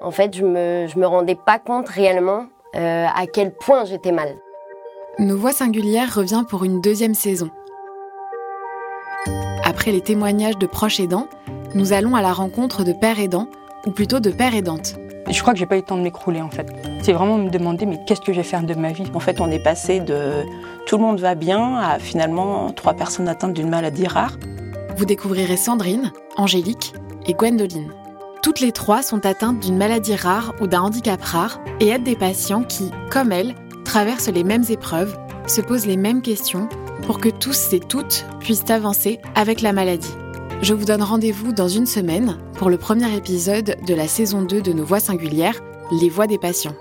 En fait, je me, je me rendais pas compte réellement euh, à quel point j'étais mal. Nos voix singulières revient pour une deuxième saison. Après les témoignages de proches aidants, nous allons à la rencontre de pères aidants, ou plutôt de pères aidantes. Je crois que j'ai pas eu le temps de m'écrouler en fait. C'est vraiment me demander mais qu'est-ce que je vais faire de ma vie? En fait, on est passé de tout le monde va bien à finalement trois personnes atteintes d'une maladie rare. Vous découvrirez Sandrine, Angélique et Gwendoline. Toutes les trois sont atteintes d'une maladie rare ou d'un handicap rare et aident des patients qui, comme elles, traversent les mêmes épreuves, se posent les mêmes questions pour que tous et toutes puissent avancer avec la maladie. Je vous donne rendez-vous dans une semaine pour le premier épisode de la saison 2 de Nos Voix singulières, Les Voix des patients.